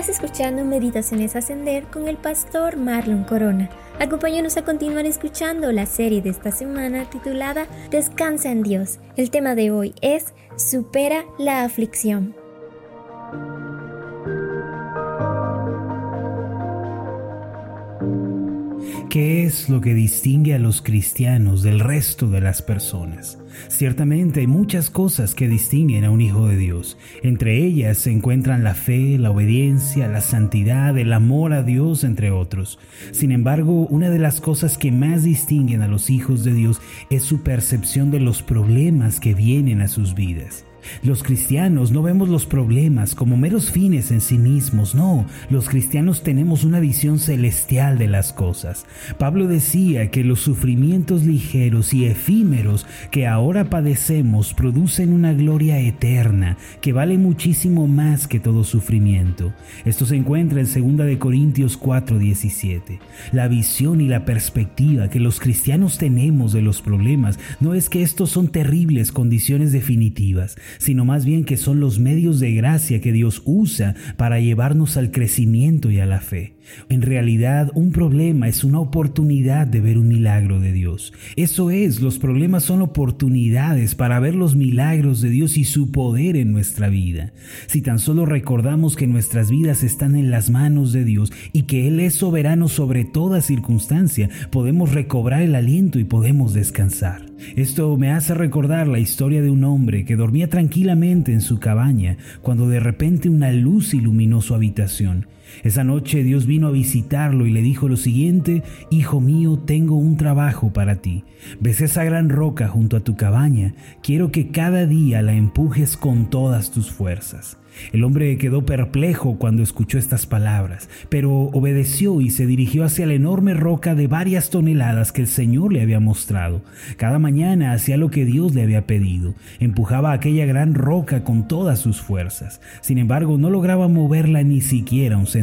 Estás escuchando Meditaciones Ascender con el pastor Marlon Corona. Acompáñanos a continuar escuchando la serie de esta semana titulada Descansa en Dios. El tema de hoy es Supera la aflicción. ¿Qué es lo que distingue a los cristianos del resto de las personas? Ciertamente hay muchas cosas que distinguen a un hijo de Dios. Entre ellas se encuentran la fe, la obediencia, la santidad, el amor a Dios, entre otros. Sin embargo, una de las cosas que más distinguen a los hijos de Dios es su percepción de los problemas que vienen a sus vidas. Los cristianos no vemos los problemas como meros fines en sí mismos, no, los cristianos tenemos una visión celestial de las cosas. Pablo decía que los sufrimientos ligeros y efímeros que ahora padecemos producen una gloria eterna que vale muchísimo más que todo sufrimiento. Esto se encuentra en 2 de Corintios 4:17. La visión y la perspectiva que los cristianos tenemos de los problemas no es que estos son terribles condiciones definitivas, sino más bien que son los medios de gracia que Dios usa para llevarnos al crecimiento y a la fe. En realidad, un problema es una oportunidad de ver un milagro de Dios. Eso es, los problemas son oportunidades para ver los milagros de Dios y su poder en nuestra vida. Si tan solo recordamos que nuestras vidas están en las manos de Dios y que Él es soberano sobre toda circunstancia, podemos recobrar el aliento y podemos descansar. Esto me hace recordar la historia de un hombre que dormía tranquilamente en su cabaña cuando de repente una luz iluminó su habitación. Esa noche Dios vino a visitarlo y le dijo lo siguiente, Hijo mío, tengo un trabajo para ti. ¿Ves esa gran roca junto a tu cabaña? Quiero que cada día la empujes con todas tus fuerzas. El hombre quedó perplejo cuando escuchó estas palabras, pero obedeció y se dirigió hacia la enorme roca de varias toneladas que el Señor le había mostrado. Cada mañana hacía lo que Dios le había pedido, empujaba aquella gran roca con todas sus fuerzas. Sin embargo, no lograba moverla ni siquiera un centímetro.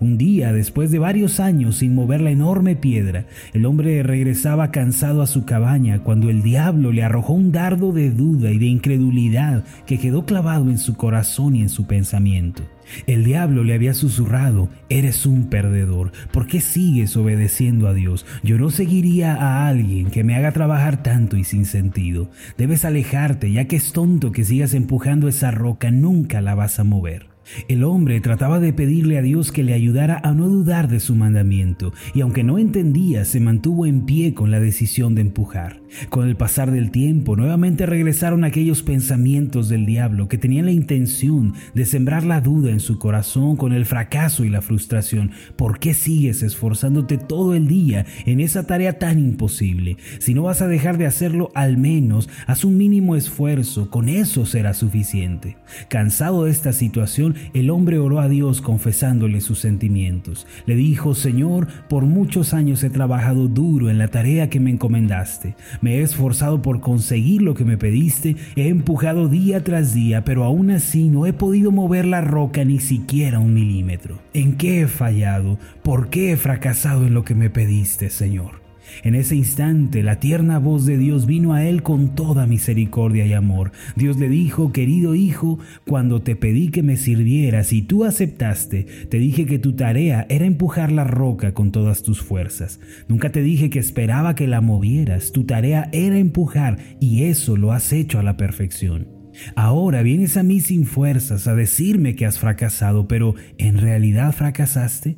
Un día, después de varios años sin mover la enorme piedra, el hombre regresaba cansado a su cabaña cuando el diablo le arrojó un dardo de duda y de incredulidad que quedó clavado en su corazón y en su pensamiento. El diablo le había susurrado, eres un perdedor, ¿por qué sigues obedeciendo a Dios? Yo no seguiría a alguien que me haga trabajar tanto y sin sentido. Debes alejarte, ya que es tonto que sigas empujando esa roca, nunca la vas a mover. El hombre trataba de pedirle a Dios que le ayudara a no dudar de su mandamiento, y aunque no entendía, se mantuvo en pie con la decisión de empujar. Con el pasar del tiempo, nuevamente regresaron aquellos pensamientos del diablo que tenían la intención de sembrar la duda en su corazón con el fracaso y la frustración. ¿Por qué sigues esforzándote todo el día en esa tarea tan imposible? Si no vas a dejar de hacerlo, al menos haz un mínimo esfuerzo, con eso será suficiente. Cansado de esta situación, el hombre oró a Dios confesándole sus sentimientos. Le dijo, Señor, por muchos años he trabajado duro en la tarea que me encomendaste. Me he esforzado por conseguir lo que me pediste, he empujado día tras día, pero aún así no he podido mover la roca ni siquiera un milímetro. ¿En qué he fallado? ¿Por qué he fracasado en lo que me pediste, Señor? En ese instante la tierna voz de Dios vino a él con toda misericordia y amor. Dios le dijo, querido hijo, cuando te pedí que me sirvieras y tú aceptaste, te dije que tu tarea era empujar la roca con todas tus fuerzas. Nunca te dije que esperaba que la movieras, tu tarea era empujar y eso lo has hecho a la perfección. Ahora vienes a mí sin fuerzas a decirme que has fracasado, pero ¿en realidad fracasaste?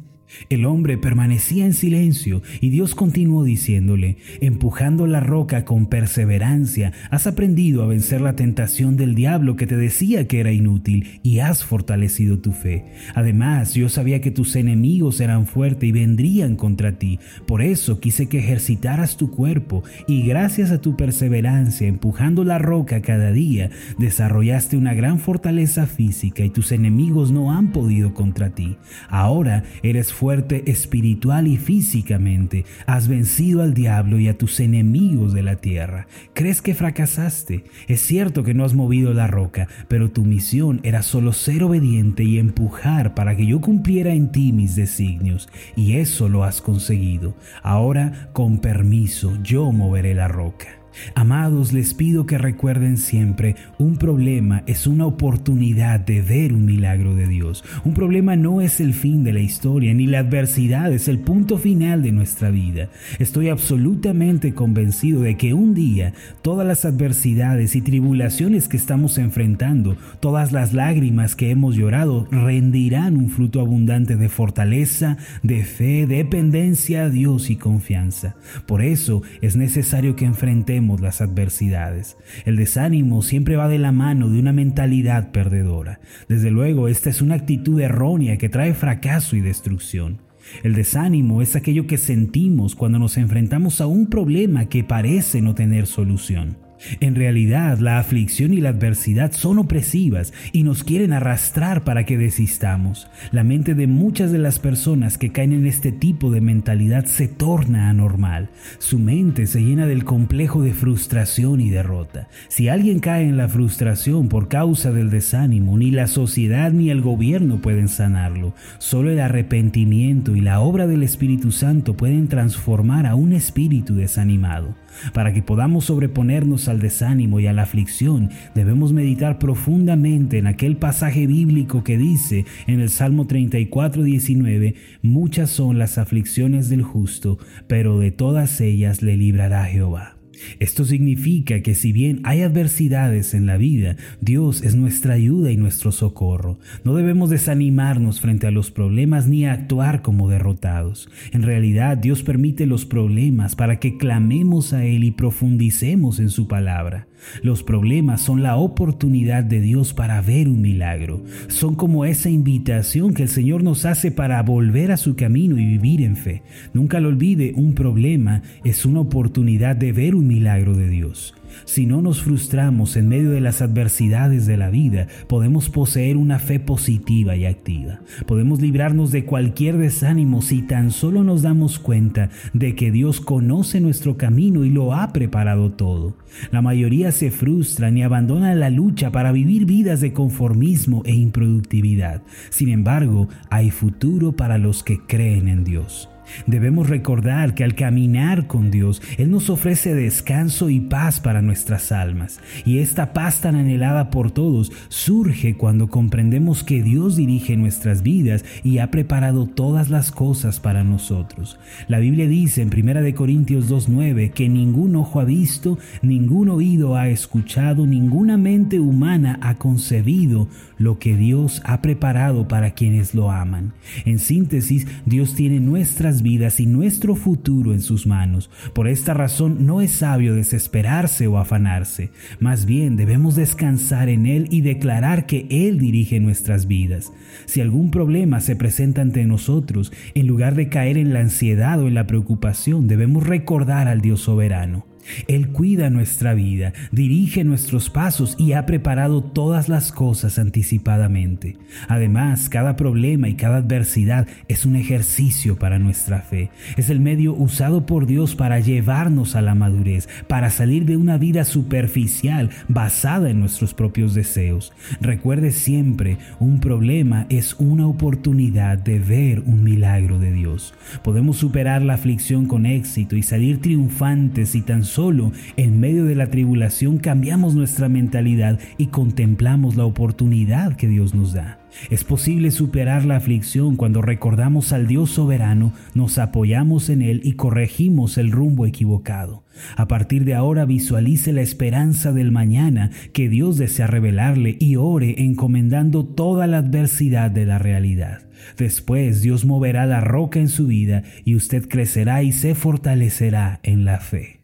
El hombre permanecía en silencio y Dios continuó diciéndole, empujando la roca con perseverancia, has aprendido a vencer la tentación del diablo que te decía que era inútil y has fortalecido tu fe. Además, yo sabía que tus enemigos eran fuertes y vendrían contra ti. Por eso quise que ejercitaras tu cuerpo y gracias a tu perseverancia empujando la roca cada día, desarrollaste una gran fortaleza física y tus enemigos no han podido contra ti. Ahora eres fuerte espiritual y físicamente, has vencido al diablo y a tus enemigos de la tierra. ¿Crees que fracasaste? Es cierto que no has movido la roca, pero tu misión era solo ser obediente y empujar para que yo cumpliera en ti mis designios, y eso lo has conseguido. Ahora, con permiso, yo moveré la roca. Amados, les pido que recuerden siempre, un problema es una oportunidad de ver un milagro de Dios. Un problema no es el fin de la historia, ni la adversidad es el punto final de nuestra vida. Estoy absolutamente convencido de que un día todas las adversidades y tribulaciones que estamos enfrentando, todas las lágrimas que hemos llorado, rendirán un fruto abundante de fortaleza, de fe, dependencia a Dios y confianza. Por eso es necesario que enfrentemos las adversidades. El desánimo siempre va de la mano de una mentalidad perdedora. Desde luego, esta es una actitud errónea que trae fracaso y destrucción. El desánimo es aquello que sentimos cuando nos enfrentamos a un problema que parece no tener solución. En realidad, la aflicción y la adversidad son opresivas y nos quieren arrastrar para que desistamos. La mente de muchas de las personas que caen en este tipo de mentalidad se torna anormal. Su mente se llena del complejo de frustración y derrota. Si alguien cae en la frustración por causa del desánimo, ni la sociedad ni el gobierno pueden sanarlo. Solo el arrepentimiento y la obra del Espíritu Santo pueden transformar a un espíritu desanimado. Para que podamos sobreponernos al desánimo y a la aflicción, debemos meditar profundamente en aquel pasaje bíblico que dice en el Salmo 34, 19, muchas son las aflicciones del justo, pero de todas ellas le librará Jehová. Esto significa que si bien hay adversidades en la vida, Dios es nuestra ayuda y nuestro socorro. No debemos desanimarnos frente a los problemas ni actuar como derrotados. En realidad, Dios permite los problemas para que clamemos a Él y profundicemos en su palabra. Los problemas son la oportunidad de Dios para ver un milagro. Son como esa invitación que el Señor nos hace para volver a su camino y vivir en fe. Nunca lo olvide, un problema es una oportunidad de ver un milagro de Dios. Si no nos frustramos en medio de las adversidades de la vida, podemos poseer una fe positiva y activa. Podemos librarnos de cualquier desánimo si tan solo nos damos cuenta de que Dios conoce nuestro camino y lo ha preparado todo. La mayoría se frustran y abandonan la lucha para vivir vidas de conformismo e improductividad. Sin embargo, hay futuro para los que creen en Dios. Debemos recordar que al caminar con Dios, Él nos ofrece descanso y paz para nuestras almas. Y esta paz tan anhelada por todos surge cuando comprendemos que Dios dirige nuestras vidas y ha preparado todas las cosas para nosotros. La Biblia dice en 1 Corintios 2.9 que ningún ojo ha visto, ningún oído ha escuchado, ninguna mente humana ha concebido lo que Dios ha preparado para quienes lo aman. En síntesis, Dios tiene nuestras vidas y nuestro futuro en sus manos. Por esta razón no es sabio desesperarse o afanarse. Más bien debemos descansar en Él y declarar que Él dirige nuestras vidas. Si algún problema se presenta ante nosotros, en lugar de caer en la ansiedad o en la preocupación, debemos recordar al Dios soberano. Él cuida nuestra vida, dirige nuestros pasos y ha preparado todas las cosas anticipadamente. Además, cada problema y cada adversidad es un ejercicio para nuestra fe. Es el medio usado por Dios para llevarnos a la madurez, para salir de una vida superficial basada en nuestros propios deseos. Recuerde siempre, un problema es una oportunidad de ver un milagro de Dios. Podemos superar la aflicción con éxito y salir triunfantes y tan solo en medio de la tribulación cambiamos nuestra mentalidad y contemplamos la oportunidad que Dios nos da. Es posible superar la aflicción cuando recordamos al Dios soberano, nos apoyamos en Él y corregimos el rumbo equivocado. A partir de ahora visualice la esperanza del mañana que Dios desea revelarle y ore encomendando toda la adversidad de la realidad. Después Dios moverá la roca en su vida y usted crecerá y se fortalecerá en la fe.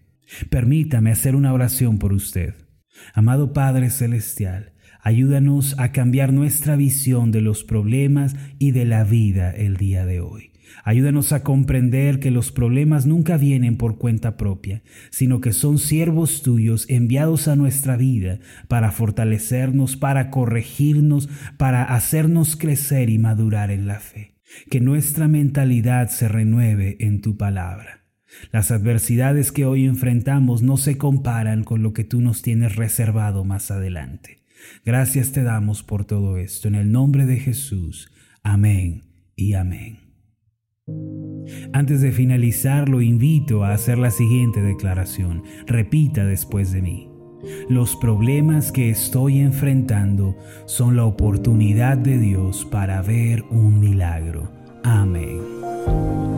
Permítame hacer una oración por usted. Amado Padre Celestial, ayúdanos a cambiar nuestra visión de los problemas y de la vida el día de hoy. Ayúdanos a comprender que los problemas nunca vienen por cuenta propia, sino que son siervos tuyos enviados a nuestra vida para fortalecernos, para corregirnos, para hacernos crecer y madurar en la fe. Que nuestra mentalidad se renueve en tu palabra. Las adversidades que hoy enfrentamos no se comparan con lo que tú nos tienes reservado más adelante. Gracias te damos por todo esto. En el nombre de Jesús. Amén y amén. Antes de finalizar, lo invito a hacer la siguiente declaración. Repita después de mí. Los problemas que estoy enfrentando son la oportunidad de Dios para ver un milagro. Amén.